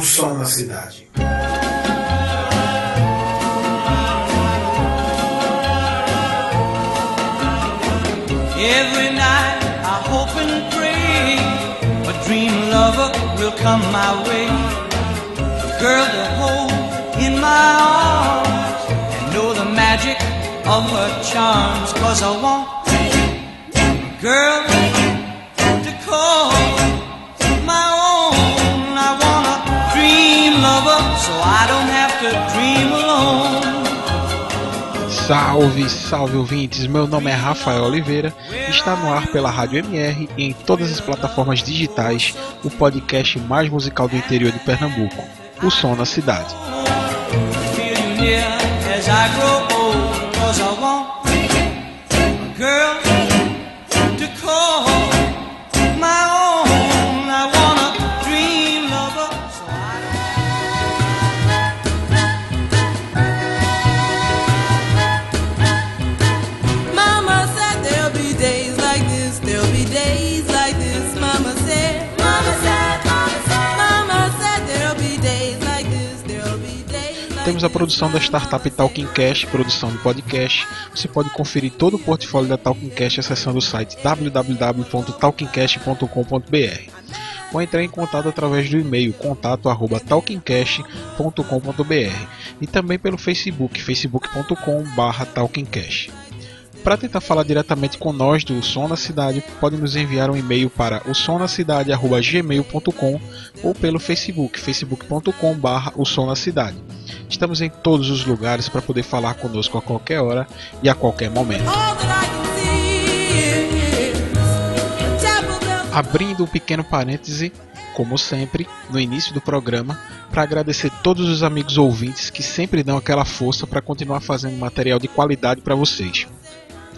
O som na cidade. Every night I hope and pray a dream lover will come my way. A girl to hold in my arms and know the magic of her charms. Cause I want a girl Salve, salve ouvintes! Meu nome é Rafael Oliveira, está no ar pela Rádio MR e em todas as plataformas digitais o podcast mais musical do interior de Pernambuco, O Som na Cidade. feel Temos a produção da startup Talking Cash, produção de podcast. Você pode conferir todo o portfólio da Talking Cash acessando o site www.talkingcash.com.br ou entrar em contato através do e-mail contato@talkingcash.com.br e também pelo Facebook, facebook.com/talkingcash. Para tentar falar diretamente com nós do Som na Cidade, pode nos enviar um e-mail para o ou pelo Facebook, facebook.com/barra o Som na Cidade. Estamos em todos os lugares para poder falar conosco a qualquer hora e a qualquer momento. Abrindo um pequeno parêntese, como sempre, no início do programa, para agradecer todos os amigos ouvintes que sempre dão aquela força para continuar fazendo material de qualidade para vocês.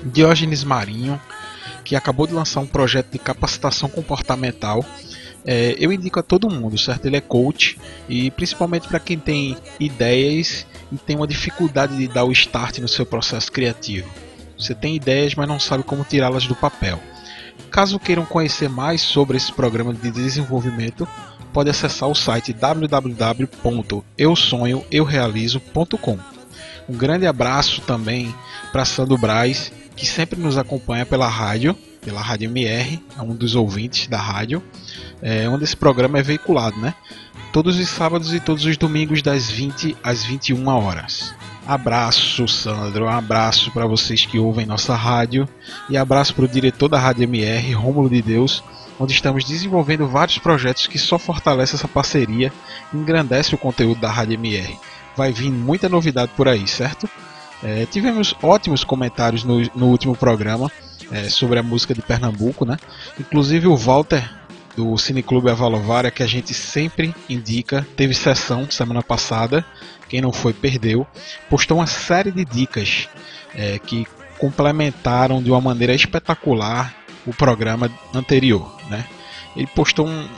Diógenes Marinho, que acabou de lançar um projeto de capacitação comportamental. É, eu indico a todo mundo, certo? Ele é coach e principalmente para quem tem ideias e tem uma dificuldade de dar o start no seu processo criativo. Você tem ideias, mas não sabe como tirá-las do papel. Caso queiram conhecer mais sobre esse programa de desenvolvimento, pode acessar o site www.eusonhoeurealizo.com. Um grande abraço também para Sandro Braz, que sempre nos acompanha pela rádio, pela Rádio MR, é um dos ouvintes da rádio, é, onde esse programa é veiculado, né? Todos os sábados e todos os domingos das 20 às 21 horas. Abraço, Sandro, um abraço para vocês que ouvem nossa rádio e abraço para o diretor da Rádio MR, Rômulo de Deus, onde estamos desenvolvendo vários projetos que só fortalecem essa parceria e engrandece o conteúdo da Rádio MR. Vai vir muita novidade por aí, certo? É, tivemos ótimos comentários no, no último programa é, sobre a música de Pernambuco, né? Inclusive o Walter do Cineclube Avalovária, que a gente sempre indica, teve sessão semana passada, quem não foi perdeu, postou uma série de dicas é, que complementaram de uma maneira espetacular o programa anterior, né? Ele postou um-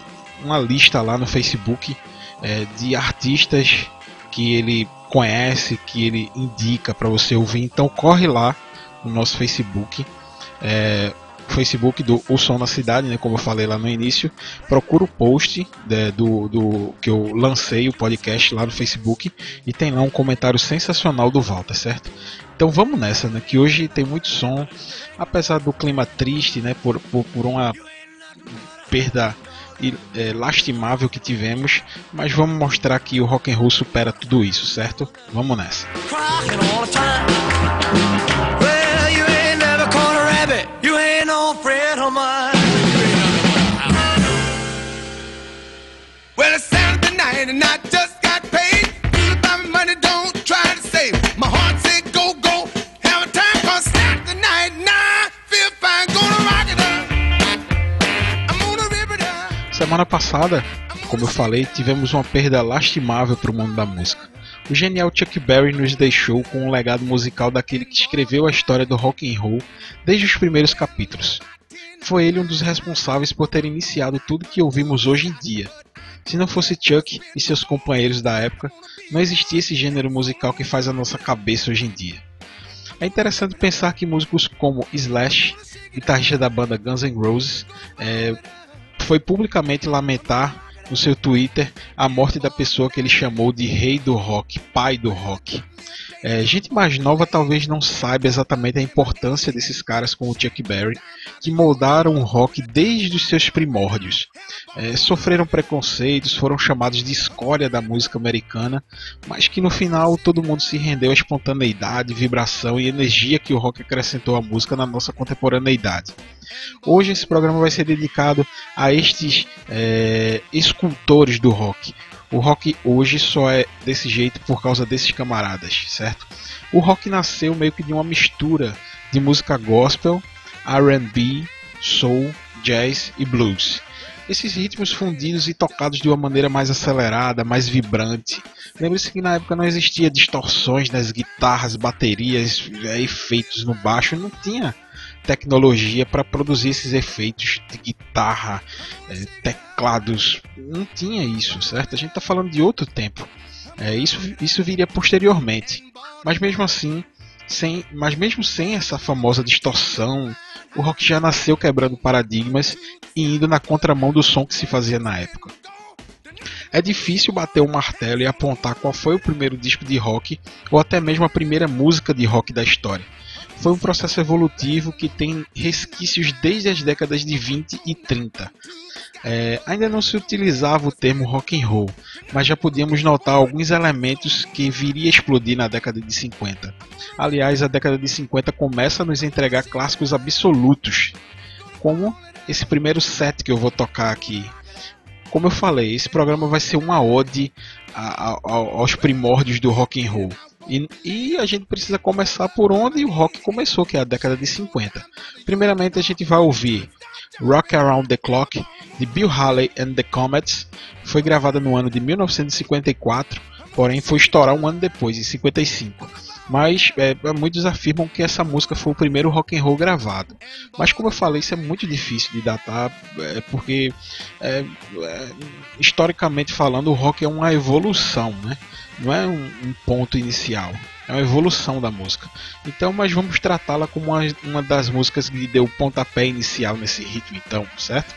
uma lista lá no Facebook é, de artistas que ele conhece, que ele indica para você ouvir. Então corre lá no nosso Facebook, é, Facebook do O Som na Cidade, né, como eu falei lá no início. Procura o post né, do, do que eu lancei o podcast lá no Facebook e tem lá um comentário sensacional do Walter, certo? Então vamos nessa, né? Que hoje tem muito som, apesar do clima triste, né? Por, por, por uma perda é, lastimável que tivemos, mas vamos mostrar que o rock and roll supera tudo isso, certo? Vamos nessa. Semana passada, como eu falei, tivemos uma perda lastimável para o mundo da música. O genial Chuck Berry nos deixou com um legado musical daquele que escreveu a história do rock and roll desde os primeiros capítulos. Foi ele um dos responsáveis por ter iniciado tudo que ouvimos hoje em dia. Se não fosse Chuck e seus companheiros da época, não existia esse gênero musical que faz a nossa cabeça hoje em dia. É interessante pensar que músicos como Slash, guitarrista da banda Guns N' Roses, é, foi publicamente lamentar no seu Twitter a morte da pessoa que ele chamou de rei do rock, pai do rock. É, gente mais nova talvez não saiba exatamente a importância desses caras como o Chuck Berry, que moldaram o rock desde os seus primórdios. É, sofreram preconceitos, foram chamados de escória da música americana, mas que no final todo mundo se rendeu à espontaneidade, vibração e energia que o rock acrescentou à música na nossa contemporaneidade. Hoje esse programa vai ser dedicado a estes é, escultores do rock. O rock hoje só é desse jeito por causa desses camaradas, certo? O rock nasceu meio que de uma mistura de música gospel, R&B, soul, jazz e blues. Esses ritmos fundidos e tocados de uma maneira mais acelerada, mais vibrante. Lembre-se que na época não existia distorções nas guitarras, baterias, efeitos no baixo, não tinha tecnologia para produzir esses efeitos de guitarra, é, teclados. Não tinha isso, certo? A gente está falando de outro tempo. É, isso, isso viria posteriormente. Mas mesmo assim, sem, mas mesmo sem essa famosa distorção, o rock já nasceu quebrando paradigmas e indo na contramão do som que se fazia na época. É difícil bater o um martelo e apontar qual foi o primeiro disco de rock ou até mesmo a primeira música de rock da história foi um processo evolutivo que tem resquícios desde as décadas de 20 e 30. É, ainda não se utilizava o termo rock and roll, mas já podíamos notar alguns elementos que viria a explodir na década de 50. Aliás, a década de 50 começa a nos entregar clássicos absolutos, como esse primeiro set que eu vou tocar aqui. Como eu falei, esse programa vai ser uma ode a, a, aos primórdios do rock and roll. E, e, a gente precisa começar por onde o rock começou, que é a década de 50. Primeiramente a gente vai ouvir Rock Around the Clock de Bill Haley and the Comets. Foi gravada no ano de 1954, porém foi estourar um ano depois, em 55. Mas é, muitos afirmam que essa música foi o primeiro rock and roll gravado. Mas como eu falei, isso é muito difícil de datar, é, porque é, é historicamente falando, o rock é uma evolução, né? não é um, um, ponto inicial, é uma evolução da música. Então, mas vamos tratá-la como uma, uma das músicas que deu o pontapé inicial nesse ritmo, então, certo?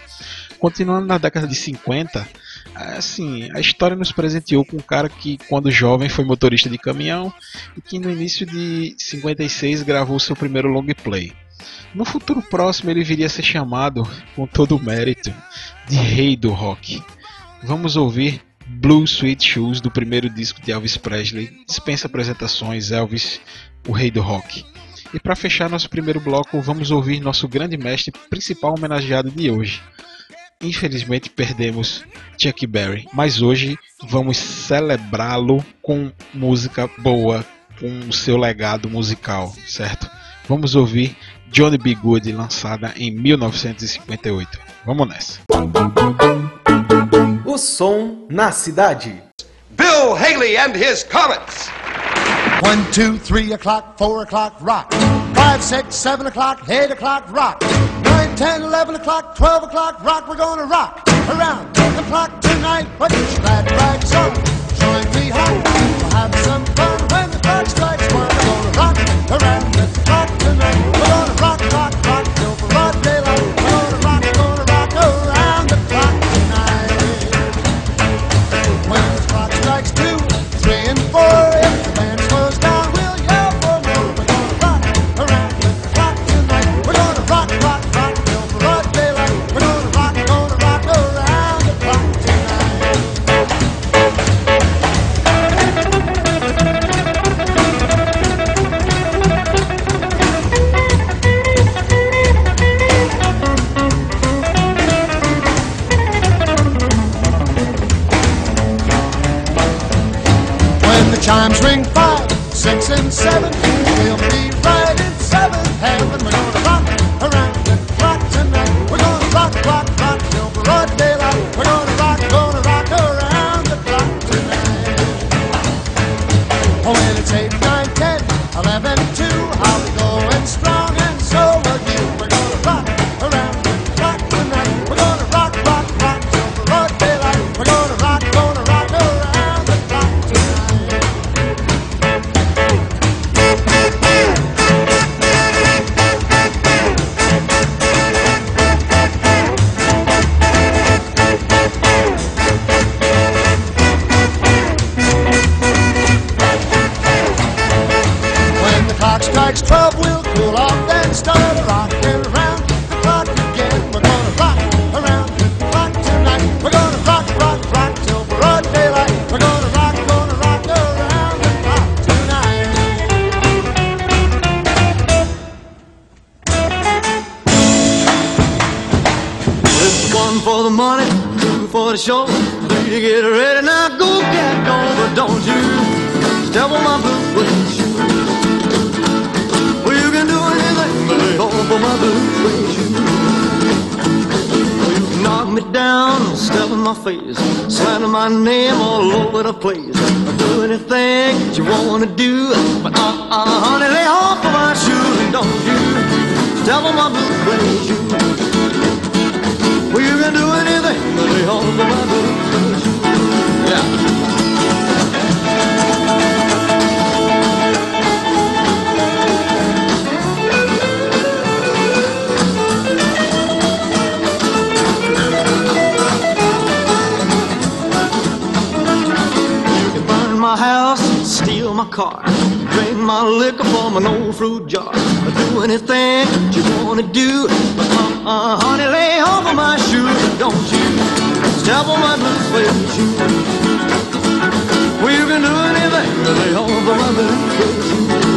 Continuando na década de 50, assim, a história nos presenteou com um cara que, quando jovem, foi motorista de caminhão e que no início de 56 gravou seu primeiro long play. No futuro próximo, ele viria a ser chamado, com todo o mérito, de Rei do Rock. Vamos ouvir Blue Sweet Shoes do primeiro disco de Elvis Presley. Dispensa apresentações, Elvis, o rei do rock. E para fechar nosso primeiro bloco, vamos ouvir nosso grande mestre principal homenageado de hoje. Infelizmente perdemos Chuck Berry, mas hoje vamos celebrá-lo com música boa, com o seu legado musical, certo? Vamos ouvir Johnny B. Good, lançada em 1958. Vamos nessa. O som na cidade. Bill Haley and his Comets. One, two, three o'clock, four o'clock, rock. Five, six, seven o'clock, eight o'clock, rock. Nine, ten, eleven o'clock, twelve o'clock, rock. We're gonna rock around the clock tonight. Put your glad rags on, join me home. car. Drink my liquor from an old fruit jar. Do anything you wanna do. But mama, uh, honey, lay over my shoes. Don't you step on my blue suede shoes. Well, you can do anything, lay over my blue suede shoes.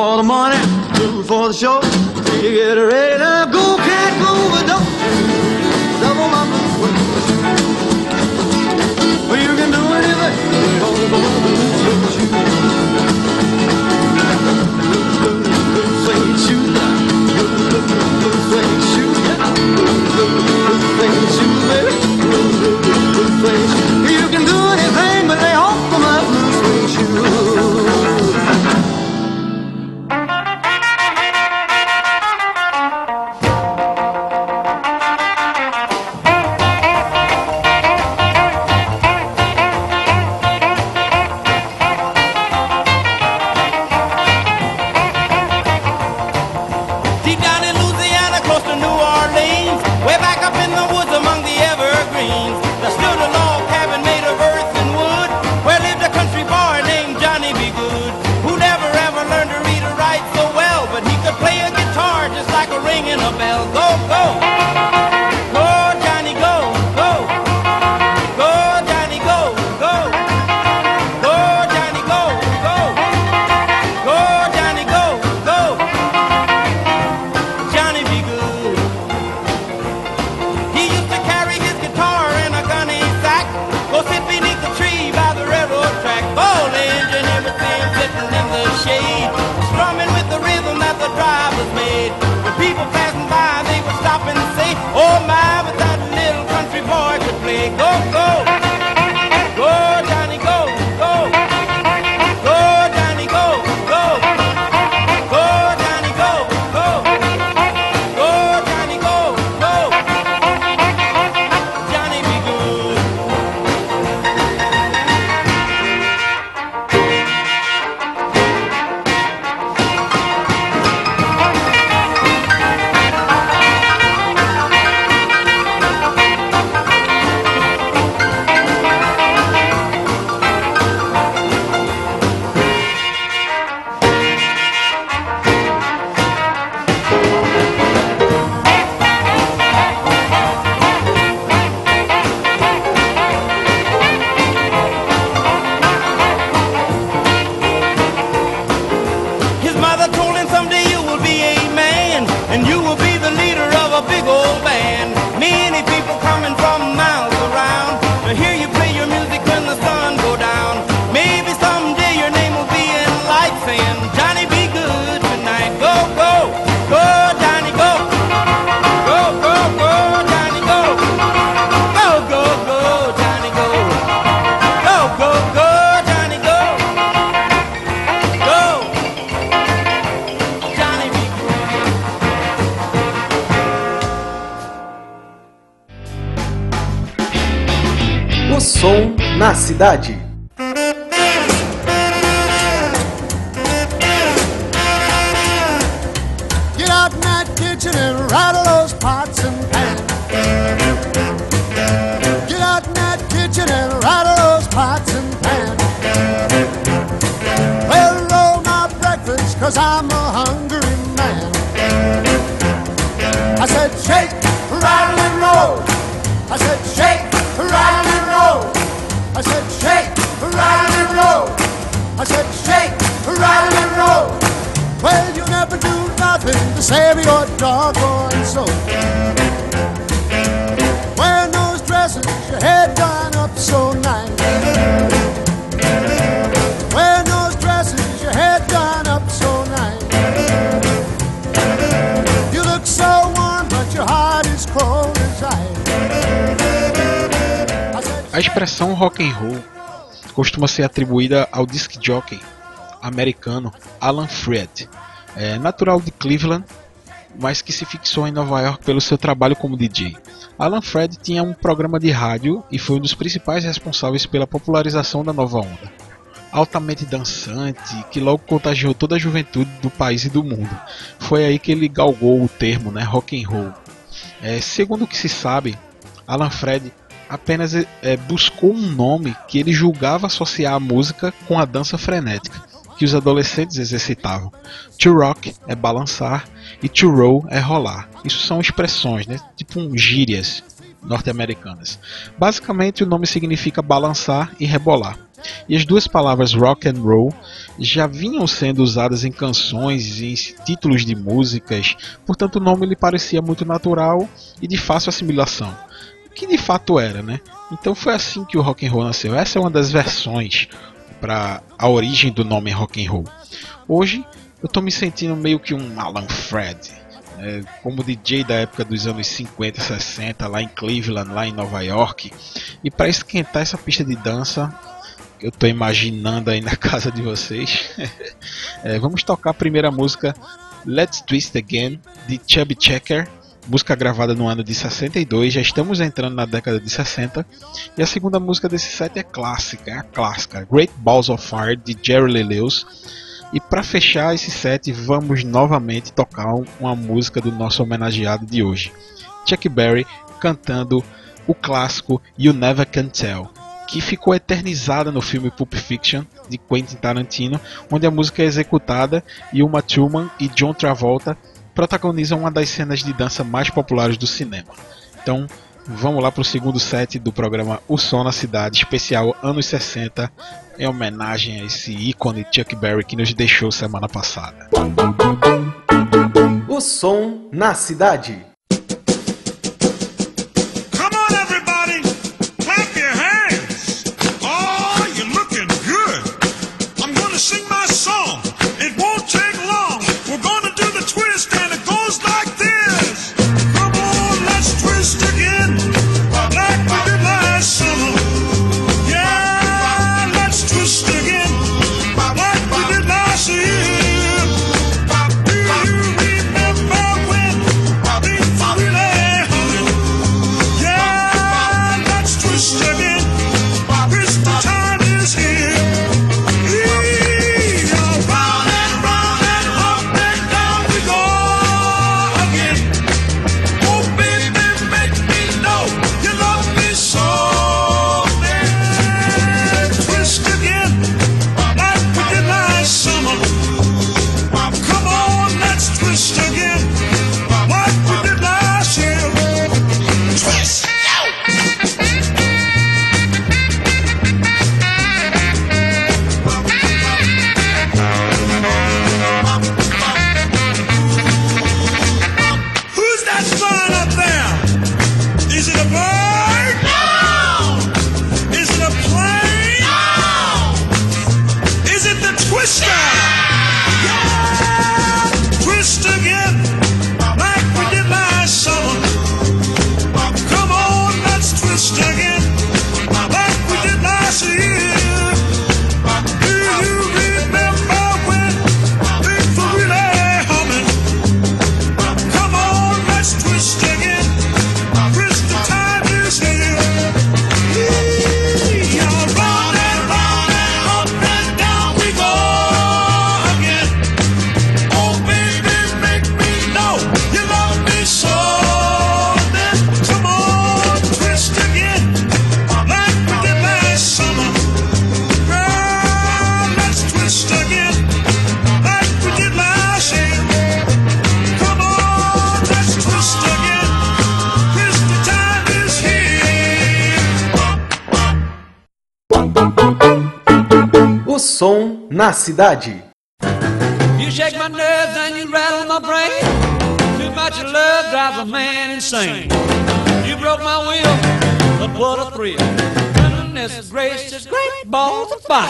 for the money, two for the show, three to get ready cidade. Rock and roll costuma ser atribuída ao disc jockey americano Alan Freed, é, natural de Cleveland, mas que se fixou em Nova York pelo seu trabalho como DJ. Alan Freed tinha um programa de rádio e foi um dos principais responsáveis pela popularização da nova onda. Altamente dançante, que logo contagiou toda a juventude do país e do mundo. Foi aí que ele galgou o termo né, rock and roll. É, segundo o que se sabe, Alan Freed apenas é, buscou um nome que ele julgava associar a música com a dança frenética que os adolescentes exercitavam. To rock é balançar e to roll é rolar. Isso são expressões, né? tipo um gírias norte-americanas. Basicamente, o nome significa balançar e rebolar. E as duas palavras rock and roll já vinham sendo usadas em canções e em títulos de músicas, portanto o nome lhe parecia muito natural e de fácil assimilação. Que de fato era, né? Então foi assim que o rock and roll nasceu. Essa é uma das versões para a origem do nome rock and roll. Hoje eu estou me sentindo meio que um Alan Fred, né? como DJ da época dos anos 50, 60, lá em Cleveland, lá em Nova York. E para esquentar essa pista de dança, eu estou imaginando aí na casa de vocês, é, vamos tocar a primeira música Let's Twist Again de Chubby Checker música gravada no ano de 62, já estamos entrando na década de 60. E a segunda música desse set é clássica, é a clássica, Great Balls of Fire de Jerry Lee Lewis. E para fechar esse set, vamos novamente tocar uma música do nosso homenageado de hoje, Chuck Berry cantando o clássico You Never Can Tell, que ficou eternizada no filme Pulp Fiction de Quentin Tarantino, onde a música é executada e Uma Thurman e John Travolta protagonizam uma das cenas de dança mais populares do cinema. Então, vamos lá para o segundo set do programa O Som na Cidade, especial anos 60, em homenagem a esse ícone Chuck Berry que nos deixou semana passada. O Som na Cidade. Som na Cidade. You shake my nerves and you rattle my brain. Too much love drives a man insane. You broke my will, but what a thrill. Goodness gracious, great balls of fire.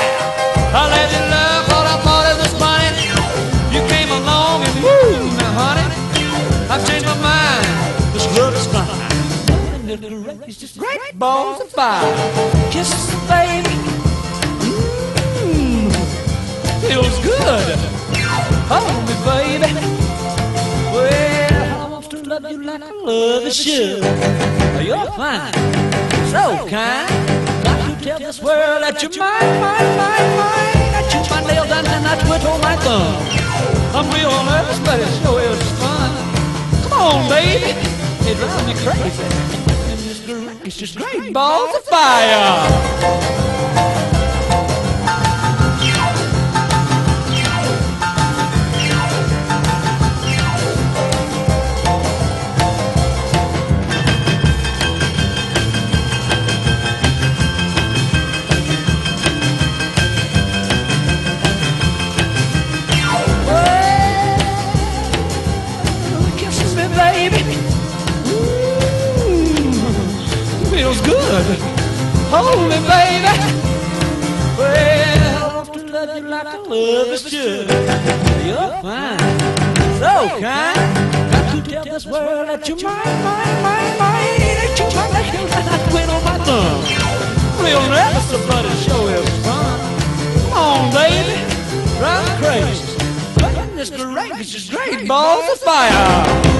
I let you love what I thought it was funny. You came along and woo, now honey, I've changed my mind. This love is fine. it's just great balls of fire. Kisses, baby. Feels good. Hold me, baby. Well, I want to love you like I love you should. You're fine, so kind. Got to tell this world that you're mine, mine, mine, mine. I chew my nails and then I twiddle my thumb. I'm real nervous, but it sure is fun. Come on, baby. It drives me crazy. And it's just great balls of fire. Feels good. Hold me, baby. Well, I want to love you like I love you should. You're fine, so kind. Got to tell this world that you're mine, mine, mine, mine. Ain't you trying to hear that I quit on my thumb? Real but it sure is fun. Come on, baby, drive crazy. It's great, it's just great balls of fire.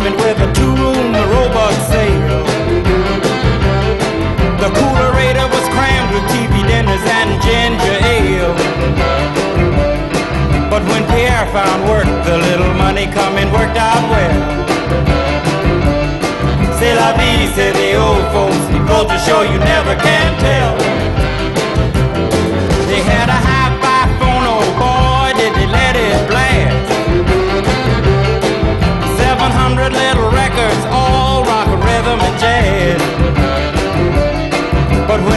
Apartment with a two-room robot sale. The coolerator was crammed with TV dinners and ginger ale. But when Pierre found work, the little money coming worked out well. C'est la vie, say the old folks. Goes to show you never can tell.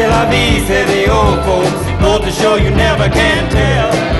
C'est la vie, say the old folks. Goes to show you never can tell.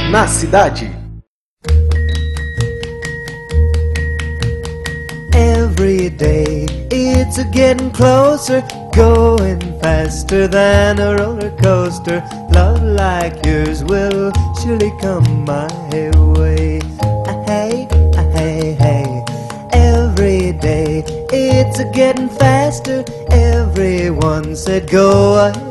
na cidade. Every day it's getting closer, going faster than a roller coaster. Love like yours will surely come my way. Ah, Hey, ah, hey, hey. Every day it's getting faster. Everyone said go ahead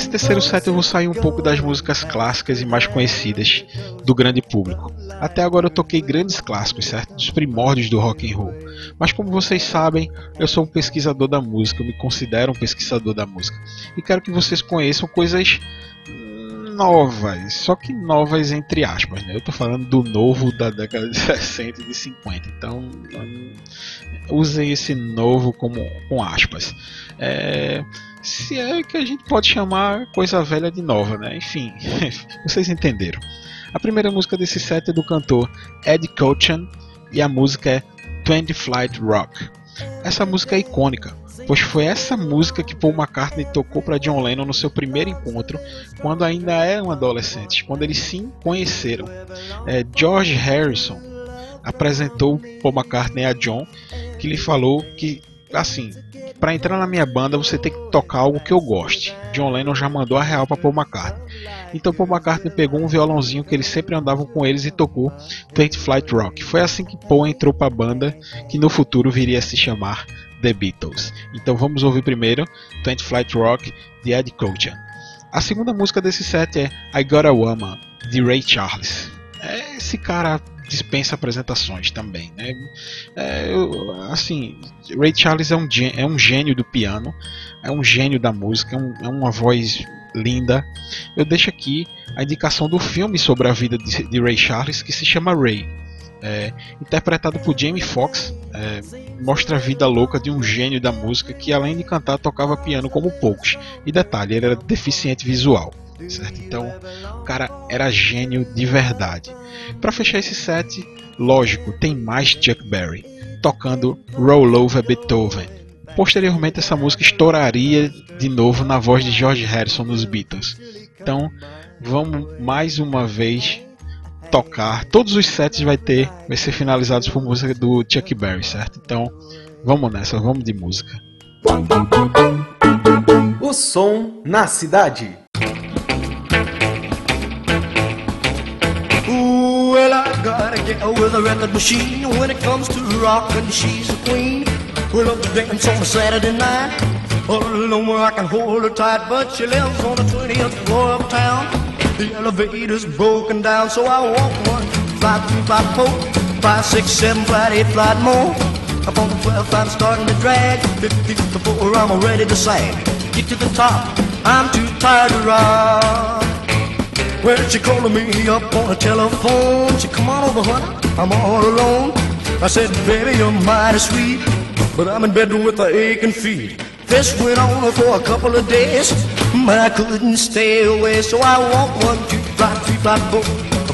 set eu vou sair um pouco das músicas clássicas e mais conhecidas do grande público. Até agora eu toquei grandes clássicos, certo? Dos primórdios do rock and roll. Mas como vocês sabem, eu sou um pesquisador da música, eu me considero um pesquisador da música. E quero que vocês conheçam coisas novas, só que novas entre aspas, né? Eu tô falando do novo da década de 60 e de 50, então hum, usem esse novo como com aspas. É, se é que a gente pode chamar coisa velha de nova, né? Enfim, vocês entenderam. A primeira música desse set é do cantor Ed Cochan e a música é 20 Flight Rock. Essa música é icônica, pois foi essa música que Paul McCartney tocou para John Lennon no seu primeiro encontro, quando ainda eram adolescentes, quando eles se conheceram. É, George Harrison apresentou Paul McCartney a John, que lhe falou que assim, para entrar na minha banda você tem que tocar algo que eu goste. John Lennon já mandou a real para Paul McCartney. Então Paul McCartney pegou um violãozinho que eles sempre andavam com eles e tocou Tate Flight Rock. Foi assim que Paul entrou para a banda, que no futuro viria a se chamar The Beatles. Então vamos ouvir primeiro Tate Flight Rock de Ed Cochan. A segunda música desse set é I Got a Woman de Ray Charles. É, esse cara dispensa apresentações também, né? É, assim, Ray Charles é um, é um gênio do piano, é um gênio da música, é, um, é uma voz linda. Eu deixo aqui a indicação do filme sobre a vida de, de Ray Charles que se chama Ray. É, interpretado por Jamie Foxx, é, mostra a vida louca de um gênio da música que, além de cantar, tocava piano como poucos. E detalhe, ele era deficiente visual. Certo? Então, o cara era gênio de verdade. Para fechar esse set, lógico, tem mais Chuck Berry tocando Roll Over Beethoven. Posteriormente, essa música estouraria de novo na voz de George Harrison nos Beatles. Então, vamos mais uma vez tocar. Todos os sets vai ter, vai ser finalizados por música do Chuck Berry, certo? Então, vamos nessa, vamos de música. O som na cidade. Ooh, well, I gotta get with a record machine. When it comes to rockin', she's a queen. We love to dance on a Saturday night. All alone where I can hold her tight, but she lives on the 20th floor of town. The elevator's broken down, so I walk one, flight, three, four, five, six, seven, eight, flight more. Up on the 12th, I'm starting to drag. Fifty 15th before I'm ready to sag. Get to the top, I'm too tired to rock. Well, she calling me up on the telephone. She come on over, honey, I'm all alone. I said, baby, you're mighty sweet, but I'm in bed with a aching feet. This went on for a couple of days, but I couldn't stay away. So I walked one, two, flight, three, flight, four,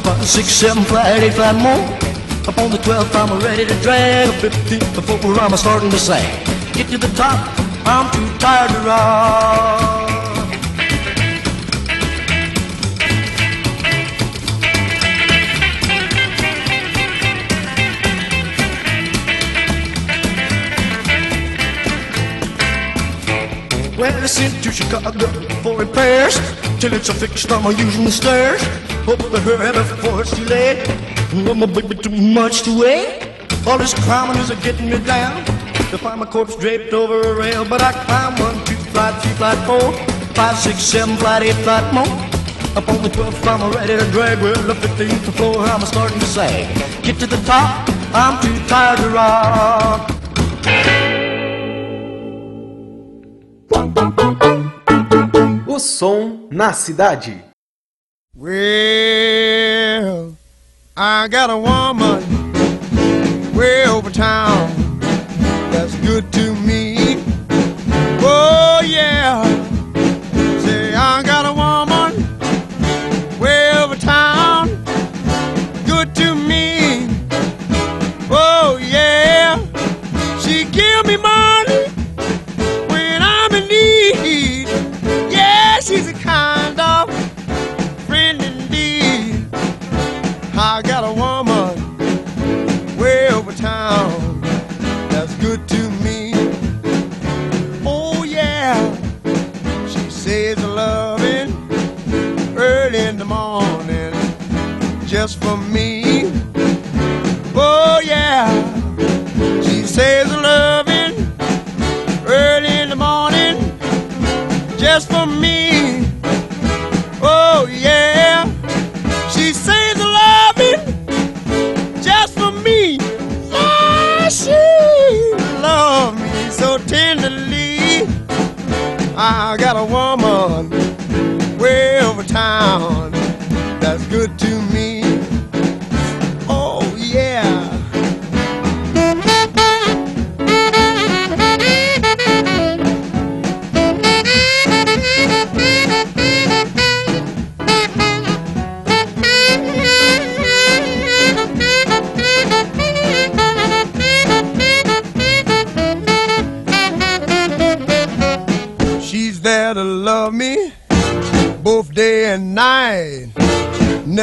five, six, seven, flight, eight, flight more. Up on the 12th, I'm ready to drag. 15th, before I'm starting to sag. Get to the top, I'm too tired to rock. Well, I sent to Chicago for repairs till it's a fixed. I'm using the stairs. Hope to hurry before it's too late. No, my baby, too much to wait. All this climbing is a getting me down. To find my corpse draped over a rail, but I climb one, two, flight, three, flight, four, five, six, seven, flight, eight, flight more. Up on the 12th, I'm ready to drag. Well, the 15th floor, I'm starting to sag. Get to the top, I'm too tired to rock. O som na cidade. Well, I got a woman way over town that's good to me. Oh, yeah. just for me. Oh, yeah. She says loving early in the morning just for me. Oh, yeah. She says loving just for me. Yeah, she loves me so tenderly. I got a woman way over town that's good to me.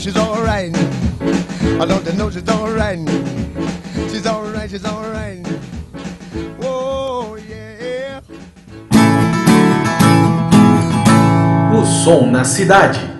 she's alright? I don't you know she's alright? She's she's. Oh. O som na cidade.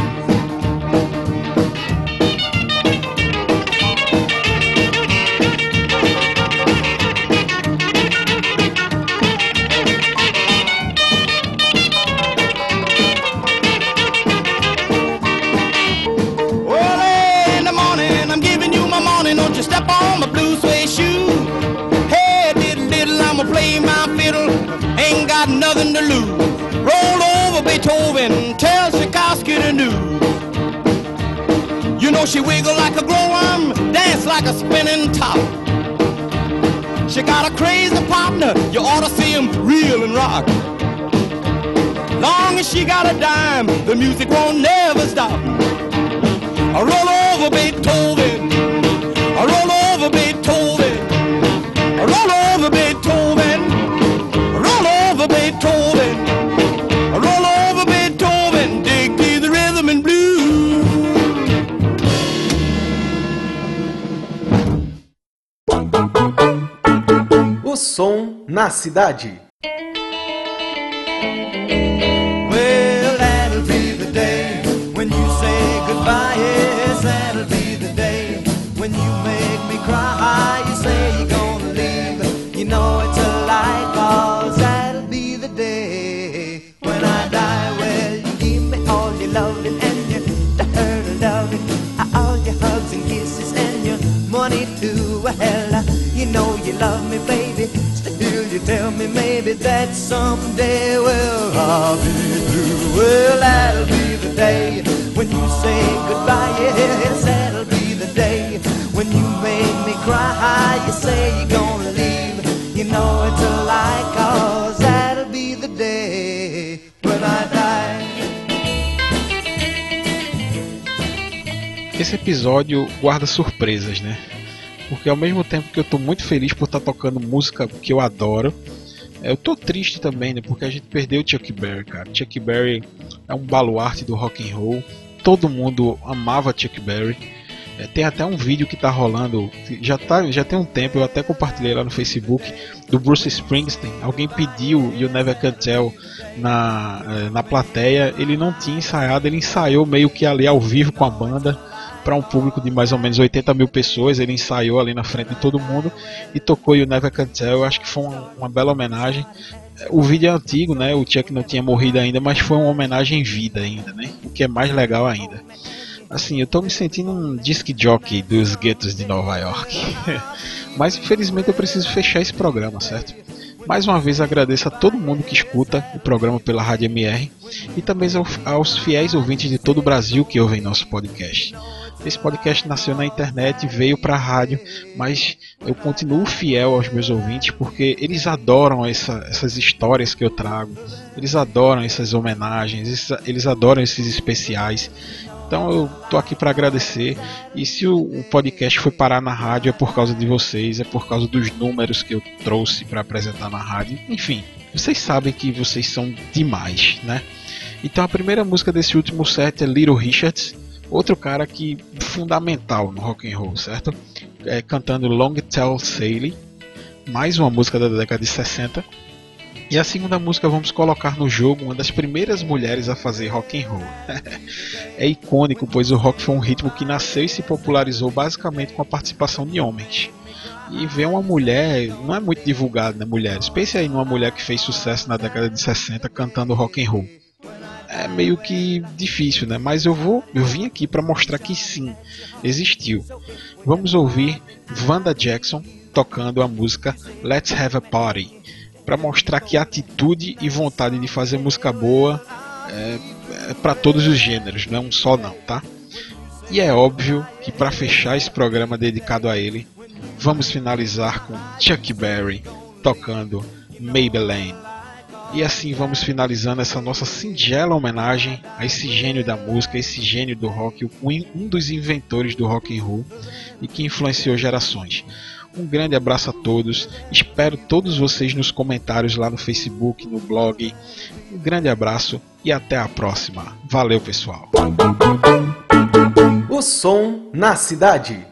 Beethoven, tell Tchaikovsky the news. You know she wiggle like a glowworm, dance like a spinning top. She got a crazy partner, you ought to see him reel and rock. Long as she got a dime, the music won't never stop. I roll over Beethoven. I roll over na cidade. Well, that'll be the day when you say goodbye. Yes, that'll be the day when you make me cry. You say you're gonna leave. You know it's a lie, cause that'll be the day when I die. Well, you give me all your loving and your loving, all your hugs and kisses and your money too. Well, you know you love me, baby. You tell me maybe that someday, well, I'll be through. Well, that'll be the day when you say goodbye. Yes, that'll be the day when you make me cry. You say you're gonna leave. You know it's a lie, cause that'll be the day when I die. esse episódio guarda surpresas, né? Porque ao mesmo tempo que eu tô muito feliz por estar tocando música que eu adoro, eu tô triste também, né? Porque a gente perdeu o Chuck Berry, cara. Chuck Berry é um baluarte do rock and roll. Todo mundo amava Chuck Berry. É, tem até um vídeo que tá rolando, já, tá, já tem um tempo, eu até compartilhei lá no Facebook, do Bruce Springsteen. Alguém pediu You Never Can Tell na, é, na plateia, ele não tinha ensaiado, ele ensaiou meio que ali ao vivo com a banda para um público de mais ou menos 80 mil pessoas. Ele ensaiou ali na frente de todo mundo e tocou You Never Can Tell. Eu acho que foi uma, uma bela homenagem. O vídeo é antigo, né? O Chuck não tinha morrido ainda, mas foi uma homenagem em vida ainda, né? O que é mais legal ainda. Assim, eu tô me sentindo um disc jockey dos guetos de Nova York. mas infelizmente eu preciso fechar esse programa, certo? Mais uma vez agradeço a todo mundo que escuta o programa pela Rádio MR e também aos fiéis ouvintes de todo o Brasil que ouvem nosso podcast. Esse podcast nasceu na internet, veio para a rádio, mas eu continuo fiel aos meus ouvintes porque eles adoram essa, essas histórias que eu trago, eles adoram essas homenagens, eles adoram esses especiais. Então eu tô aqui para agradecer. E se o, podcast foi parar na rádio é por causa de vocês, é por causa dos números que eu trouxe para apresentar na rádio. Enfim, vocês sabem que vocês são demais, né? Então a primeira música desse último set é Little Richards outro cara que fundamental no rock and roll, certo? É, cantando Long Tall Sally, mais uma música da década de 60. E a segunda música vamos colocar no jogo uma das primeiras mulheres a fazer rock and roll. é icônico, pois o rock foi um ritmo que nasceu e se popularizou basicamente com a participação de homens. E ver uma mulher, não é muito divulgado, né, mulheres. Pense aí numa mulher que fez sucesso na década de 60 cantando rock and roll é meio que difícil, né? Mas eu vou, eu vim aqui para mostrar que sim, existiu. Vamos ouvir Vanda Jackson tocando a música Let's Have a Party, para mostrar que atitude e vontade de fazer música boa é, é para todos os gêneros, não é um só não, tá? E é óbvio que para fechar esse programa dedicado a ele, vamos finalizar com Chuck Berry tocando Maybelline. E assim vamos finalizando essa nossa singela homenagem a esse gênio da música, esse gênio do rock, um dos inventores do rock and roll e que influenciou gerações. Um grande abraço a todos. Espero todos vocês nos comentários lá no Facebook, no blog. Um grande abraço e até a próxima. Valeu, pessoal. O som na cidade.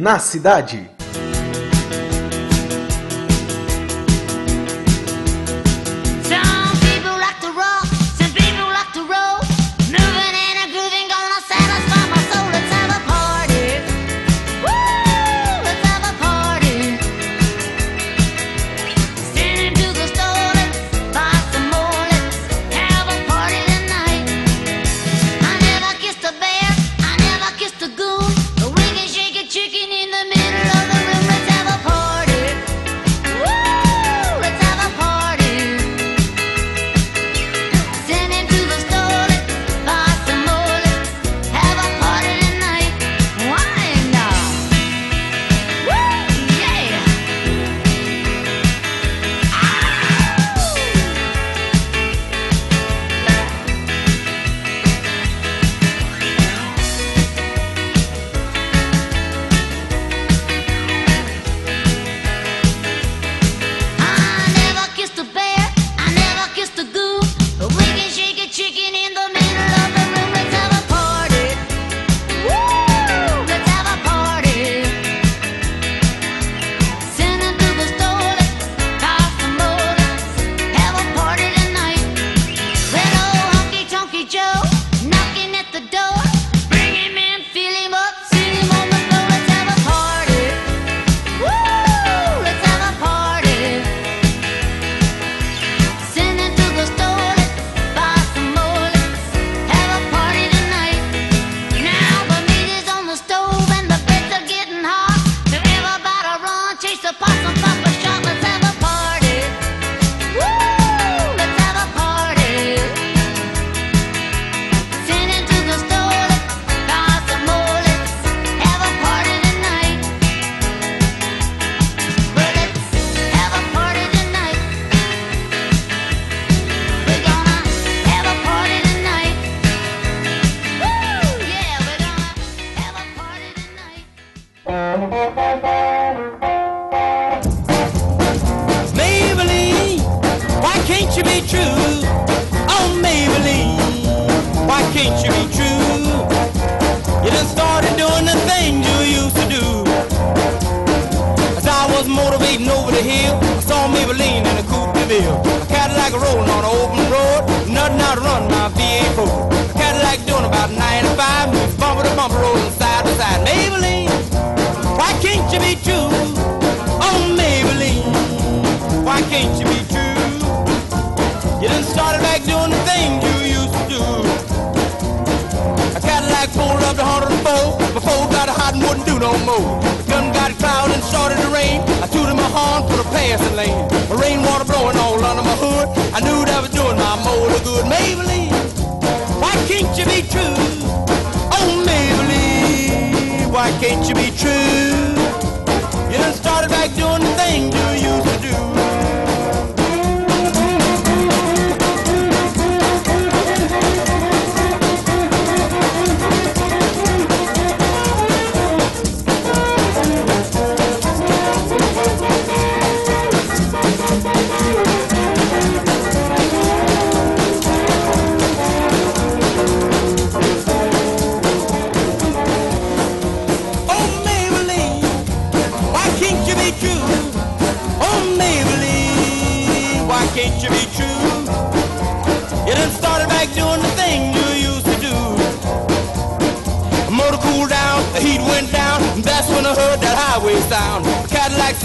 Na cidade.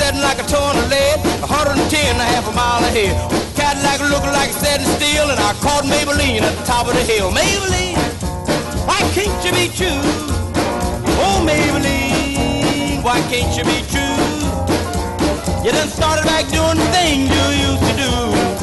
setting like a ton of lead, 110 a half a mile ahead. Cadillac looking like it's setting still, and I caught Maybelline at the top of the hill. Maybelline, why can't you be true? Oh, Maybelline, why can't you be true? You done started back doing the thing you used to do.